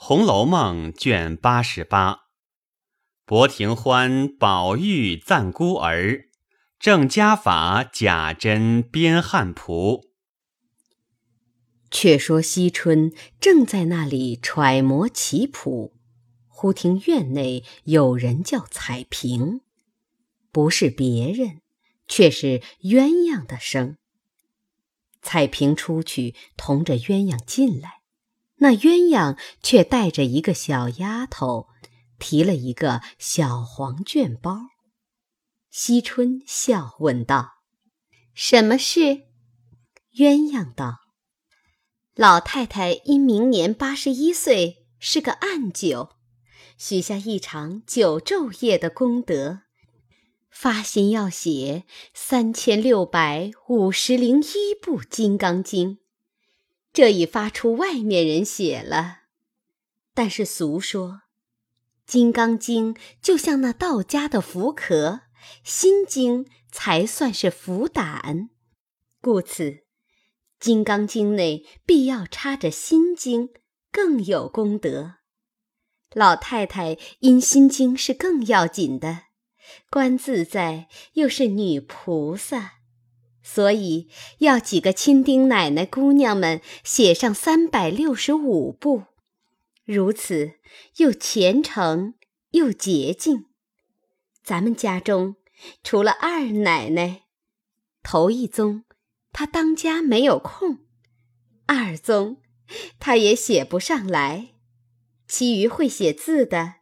红楼梦》卷八十八，伯庭欢、宝玉赞孤儿，郑家法、贾珍编汉仆。却说惜春正在那里揣摩棋谱，忽听院内有人叫彩屏，不是别人，却是鸳鸯的声。彩屏出去，同着鸳鸯进来，那鸳鸯却带着一个小丫头，提了一个小黄绢包。惜春笑问道：“什么事？”鸳鸯道。老太太因明年八十一岁，是个暗九，许下一场九昼夜的功德，发心要写三千六百五十零一部《金刚经》，这已发出外面人写了。但是俗说，《金刚经》就像那道家的符壳，《心经》才算是符胆，故此。《金刚经》内必要插着《心经》，更有功德。老太太因《心经》是更要紧的，观自在又是女菩萨，所以要几个亲丁奶奶姑娘们写上三百六十五部，如此又虔诚又洁净。咱们家中除了二奶奶，头一宗。他当家没有空，二宗他也写不上来，其余会写字的，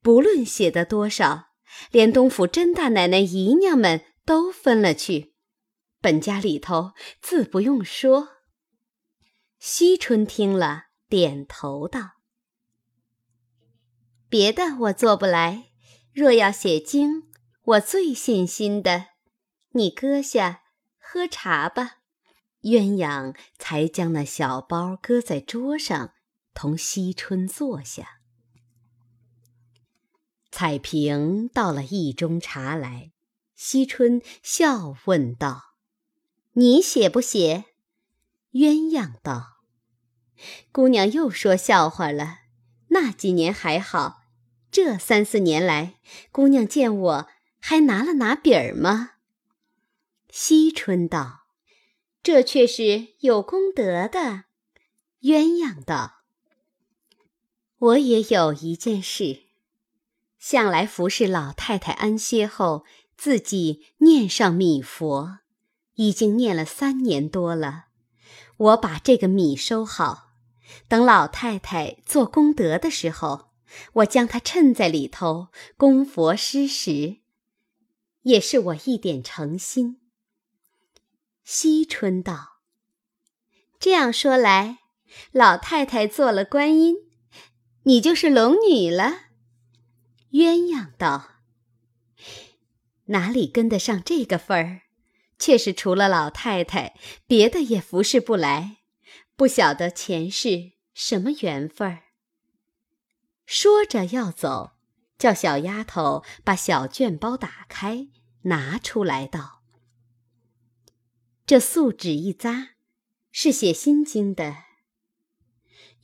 不论写的多少，连东府甄大奶奶姨娘们都分了去。本家里头自不用说。惜春听了，点头道：“别的我做不来，若要写经，我最信心的。你搁下。”喝茶吧，鸳鸯才将那小包搁在桌上，同惜春坐下。彩萍倒了一盅茶来，惜春笑问道：“你写不写？”鸳鸯道：“姑娘又说笑话了。那几年还好，这三四年来，姑娘见我还拿了拿笔儿吗？”惜春道：“这却是有功德的。”鸳鸯道：“我也有一件事，向来服侍老太太安歇后，自己念上米佛，已经念了三年多了。我把这个米收好，等老太太做功德的时候，我将它衬在里头供佛施食，也是我一点诚心。”惜春道：“这样说来，老太太做了观音，你就是龙女了。”鸳鸯道：“哪里跟得上这个份儿？却是除了老太太，别的也服侍不来，不晓得前世什么缘分儿。”说着要走，叫小丫头把小卷包打开，拿出来道。这素纸一扎，是写心经的。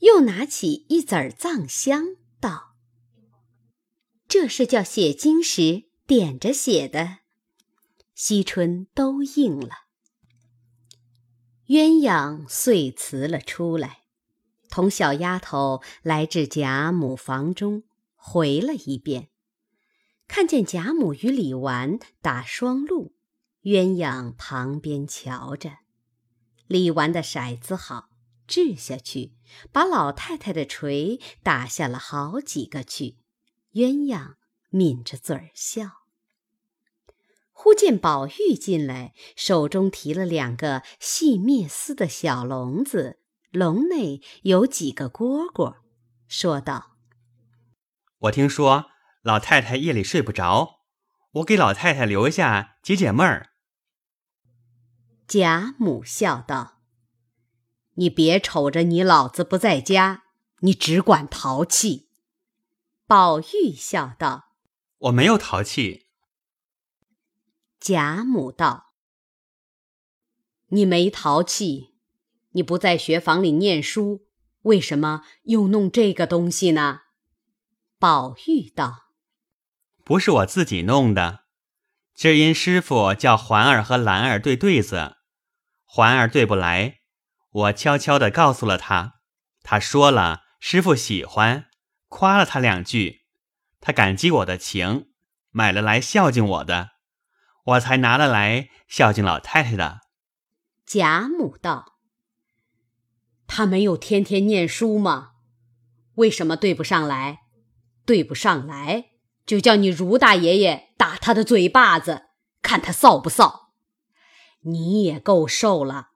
又拿起一子儿藏香，道：“这是叫写经时点着写的。”惜春都应了。鸳鸯遂辞了出来，同小丫头来至贾母房中，回了一遍，看见贾母与李纨打双路。鸳鸯旁边瞧着，李纨的骰子好，掷下去，把老太太的锤打下了好几个去。鸳鸯抿着嘴儿笑。忽见宝玉进来，手中提了两个细篾丝的小笼子，笼内有几个蝈蝈，说道：“我听说老太太夜里睡不着，我给老太太留下解解闷儿。”贾母笑道：“你别瞅着你老子不在家，你只管淘气。”宝玉笑道：“我没有淘气。”贾母道：“你没淘气，你不在学房里念书，为什么又弄这个东西呢？”宝玉道：“不是我自己弄的，只因师傅叫环儿和兰儿对对子，环儿对不来，我悄悄的告诉了他，他说了，师傅喜欢，夸了他两句，他感激我的情，买了来孝敬我的，我才拿了来孝敬老太太的。”贾母道：“他没有天天念书吗？为什么对不上来？对不上来，就叫你如大爷爷打他的嘴巴子，看他臊不臊？你也够瘦了。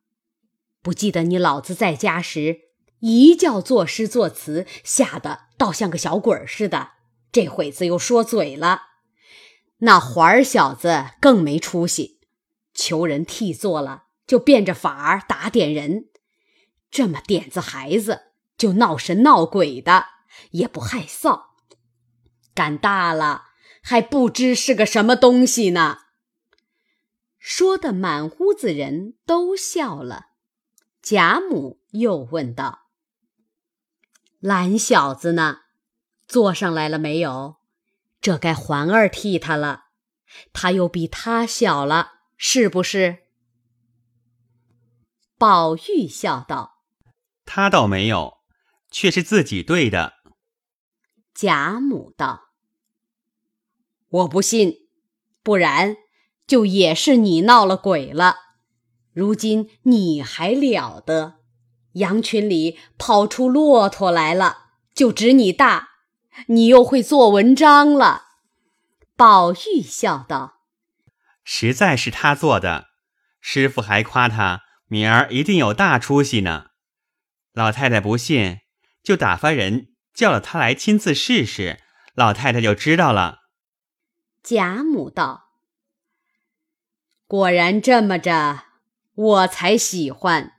不记得你老子在家时，一觉作诗作词，吓得倒像个小鬼似的。这会子又说嘴了。那环儿小子更没出息，求人替做了。”就变着法儿打点人，这么点子孩子就闹神闹鬼的，也不害臊。干大了还不知是个什么东西呢。说的满屋子人都笑了。贾母又问道：“懒小子呢？坐上来了没有？这该环儿替他了。他又比他小了，是不是？”宝玉笑道：“他倒没有，却是自己对的。”贾母道：“我不信，不然就也是你闹了鬼了。如今你还了得？羊群里跑出骆驼来了，就指你大，你又会做文章了。”宝玉笑道：“实在是他做的，师傅还夸他。”明儿一定有大出息呢。老太太不信，就打发人叫了他来亲自试试，老太太就知道了。贾母道：“果然这么着，我才喜欢。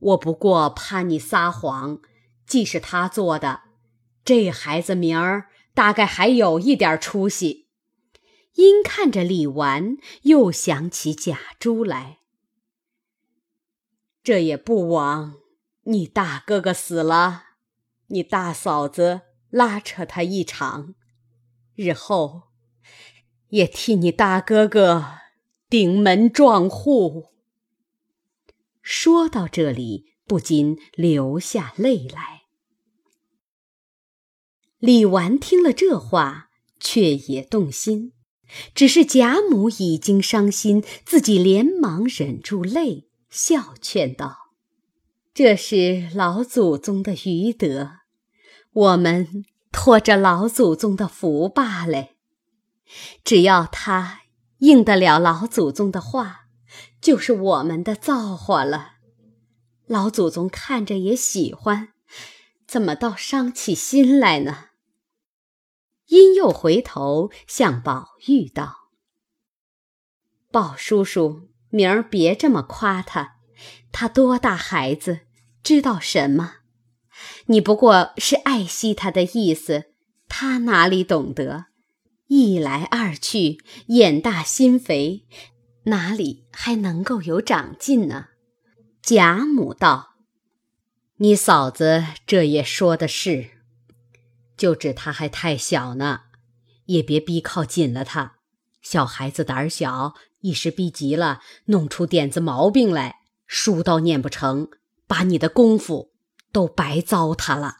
我不过怕你撒谎，既是他做的，这孩子明儿大概还有一点出息。”因看着李纨，又想起贾珠来。这也不枉你大哥哥死了，你大嫂子拉扯他一场，日后也替你大哥哥顶门撞户。说到这里，不禁流下泪来。李纨听了这话，却也动心，只是贾母已经伤心，自己连忙忍住泪。笑劝道：“这是老祖宗的余德，我们托着老祖宗的福罢了。只要他应得了老祖宗的话，就是我们的造化了。老祖宗看着也喜欢，怎么倒伤起心来呢？”因又回头向宝玉道：“宝叔叔。”明儿别这么夸他，他多大孩子，知道什么？你不过是爱惜他的意思，他哪里懂得？一来二去，眼大心肥，哪里还能够有长进呢？贾母道：“你嫂子这也说的是，就指他还太小呢，也别逼靠紧了他。小孩子胆小。”一时逼急了，弄出点子毛病来，书都念不成，把你的功夫都白糟蹋了。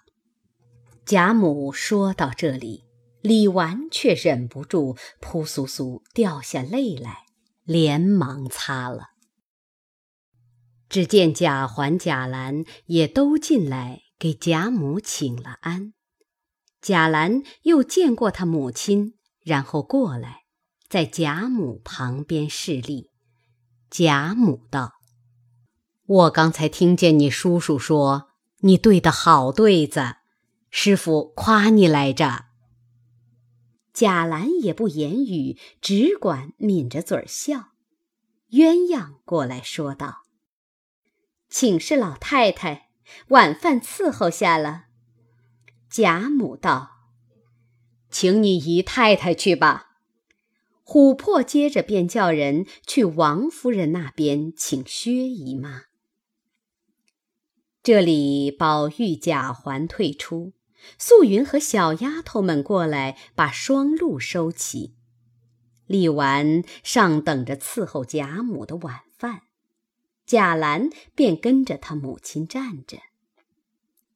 贾母说到这里，李纨却忍不住扑簌簌掉下泪来，连忙擦了。只见贾环、贾兰也都进来给贾母请了安。贾兰又见过他母亲，然后过来。在贾母旁边侍立，贾母道：“我刚才听见你叔叔说你对的好对子，师傅夸你来着。”贾兰也不言语，只管抿着嘴儿笑。鸳鸯过来说道：“请示老太太，晚饭伺候下了。”贾母道：“请你姨太太去吧。”琥珀接着便叫人去王夫人那边请薛姨妈。这里宝玉、贾环退出，素云和小丫头们过来，把双鹿收起。李纨尚等着伺候贾母的晚饭，贾兰便跟着他母亲站着。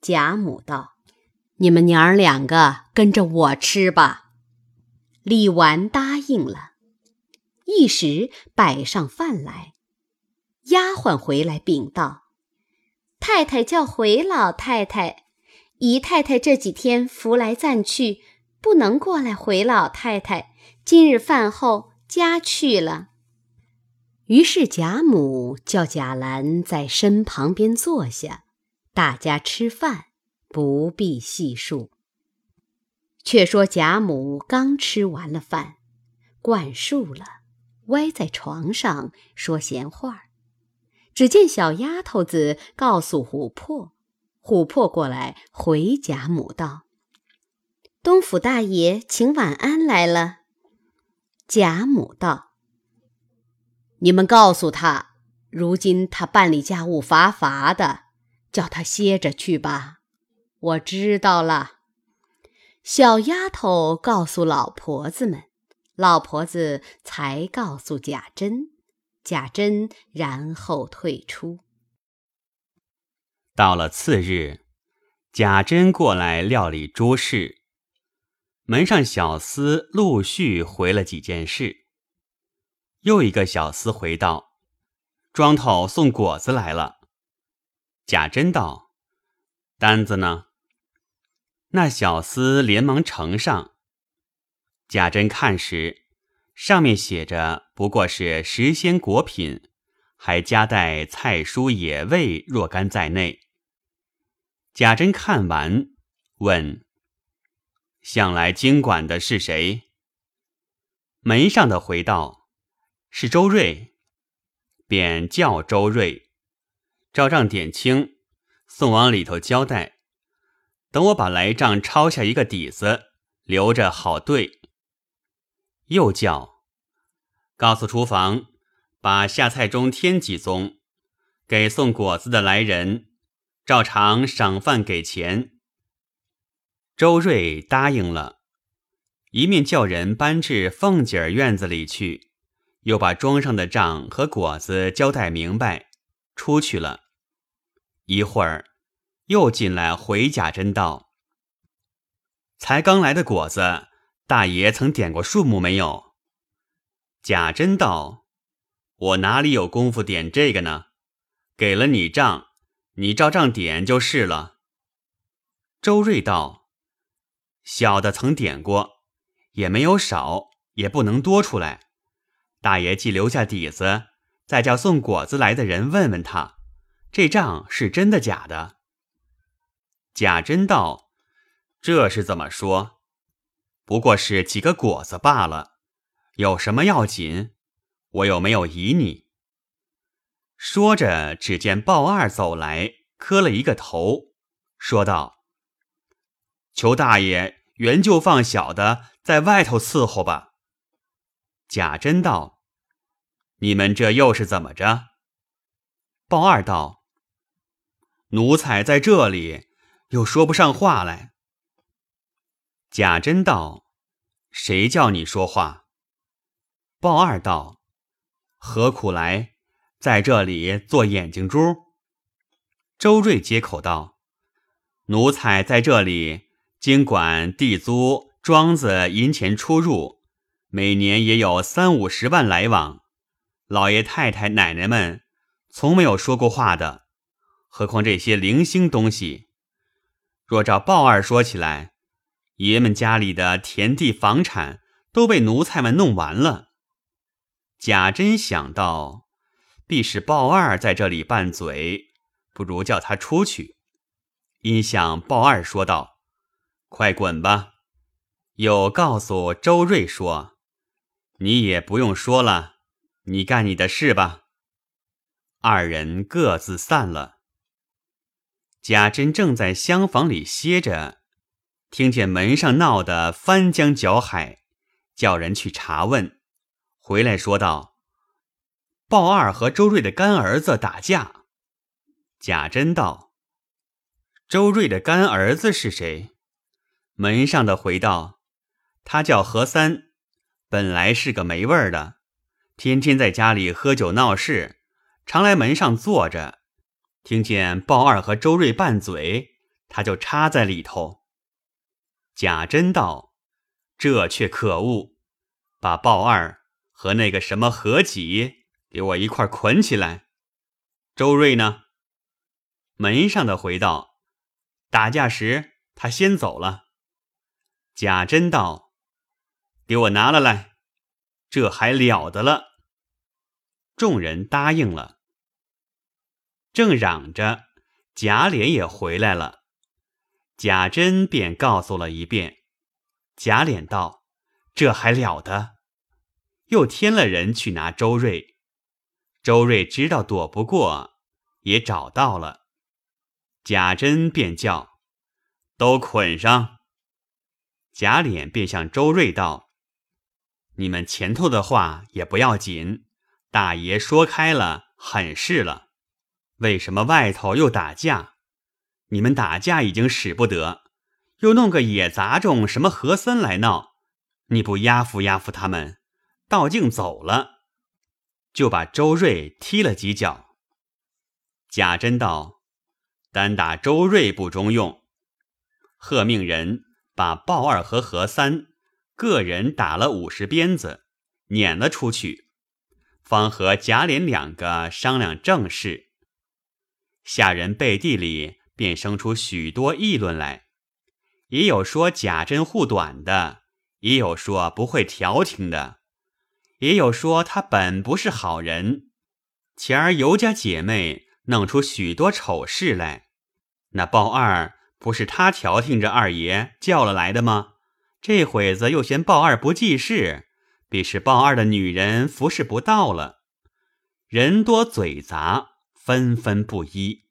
贾母道：“你们娘儿两个跟着我吃吧。”李纨答应了，一时摆上饭来，丫鬟回来禀道：“太太叫回老太太，姨太太这几天扶来暂去，不能过来回老太太。今日饭后家去了。”于是贾母叫贾兰在身旁边坐下，大家吃饭，不必细数。却说贾母刚吃完了饭，灌漱了，歪在床上说闲话。只见小丫头子告诉琥珀，琥珀过来回贾母道：“东府大爷请晚安来了。”贾母道：“你们告诉他，如今他办理家务乏乏的，叫他歇着去吧。我知道了。”小丫头告诉老婆子们，老婆子才告诉贾珍，贾珍然后退出。到了次日，贾珍过来料理诸事，门上小厮陆续回了几件事。又一个小厮回道：“庄头送果子来了。”贾珍道：“单子呢？”那小厮连忙呈上，贾珍看时，上面写着不过是时鲜果品，还夹带菜蔬野味若干在内。贾珍看完，问：“向来经管的是谁？”门上的回道：“是周瑞。”便叫周瑞，照账点清，送往里头交代。等我把来账抄下一个底子，留着好对。又叫，告诉厨房，把下菜中添几宗，给送果子的来人，照常赏饭给钱。周瑞答应了，一面叫人搬至凤姐儿院子里去，又把庄上的账和果子交代明白，出去了。一会儿。又进来回贾珍道：“才刚来的果子，大爷曾点过数目没有？”贾珍道：“我哪里有功夫点这个呢？给了你账，你照账点就是了。”周瑞道：“小的曾点过，也没有少，也不能多出来。大爷既留下底子，再叫送果子来的人问问他，这账是真的假的。”贾珍道：“这是怎么说？不过是几个果子罢了，有什么要紧？我又没有疑你。”说着，只见鲍二走来，磕了一个头，说道：“求大爷原就放小的在外头伺候吧。”贾珍道：“你们这又是怎么着？”鲍二道：“奴才在这里。”又说不上话来。贾珍道：“谁叫你说话？”鲍二道：“何苦来，在这里做眼睛珠？”周瑞接口道：“奴才在这里经管地租、庄子银钱出入，每年也有三五十万来往。老爷太太、奶奶们从没有说过话的，何况这些零星东西。”若照鲍二说起来，爷们家里的田地房产都被奴才们弄完了。贾珍想到，必是鲍二在这里拌嘴，不如叫他出去。因向鲍二说道：“快滚吧！”又告诉周瑞说：“你也不用说了，你干你的事吧。”二人各自散了。贾珍正在厢房里歇着，听见门上闹得翻江搅海，叫人去查问。回来说道：“鲍二和周瑞的干儿子打架。”贾珍道：“周瑞的干儿子是谁？门上的回道：“他叫何三，本来是个没味儿的，天天在家里喝酒闹事，常来门上坐着。听见鲍二和周瑞拌嘴，他就插在里头。”贾珍道：“这却可恶，把鲍二和那个什么何几给我一块捆起来。”周瑞呢？门上的回道：“打架时他先走了。”贾珍道：“给我拿了来，这还了得了。”众人答应了。正嚷着，贾琏也回来了。贾珍便告诉了一遍。贾琏道：“这还了得！”又添了人去拿周瑞。周瑞知道躲不过，也找到了。贾珍便叫：“都捆上。”贾琏便向周瑞道：“你们前头的话也不要紧，大爷说开了，很是了。为什么外头又打架？你们打架已经使不得，又弄个野杂种什么和森来闹，你不压服压服他们，道竟走了，就把周瑞踢了几脚。”贾珍道：“单打周瑞不中用，贺命人。”把鲍二和何三个人打了五十鞭子，撵了出去，方和贾琏两个商量正事。下人背地里便生出许多议论来，也有说贾珍护短的，也有说不会调停的，也有说他本不是好人。前儿尤家姐妹弄出许多丑事来，那鲍二。不是他调停着二爷叫了来的吗？这会子又嫌鲍二不济事，必是鲍二的女人服侍不到了。人多嘴杂，纷纷不一。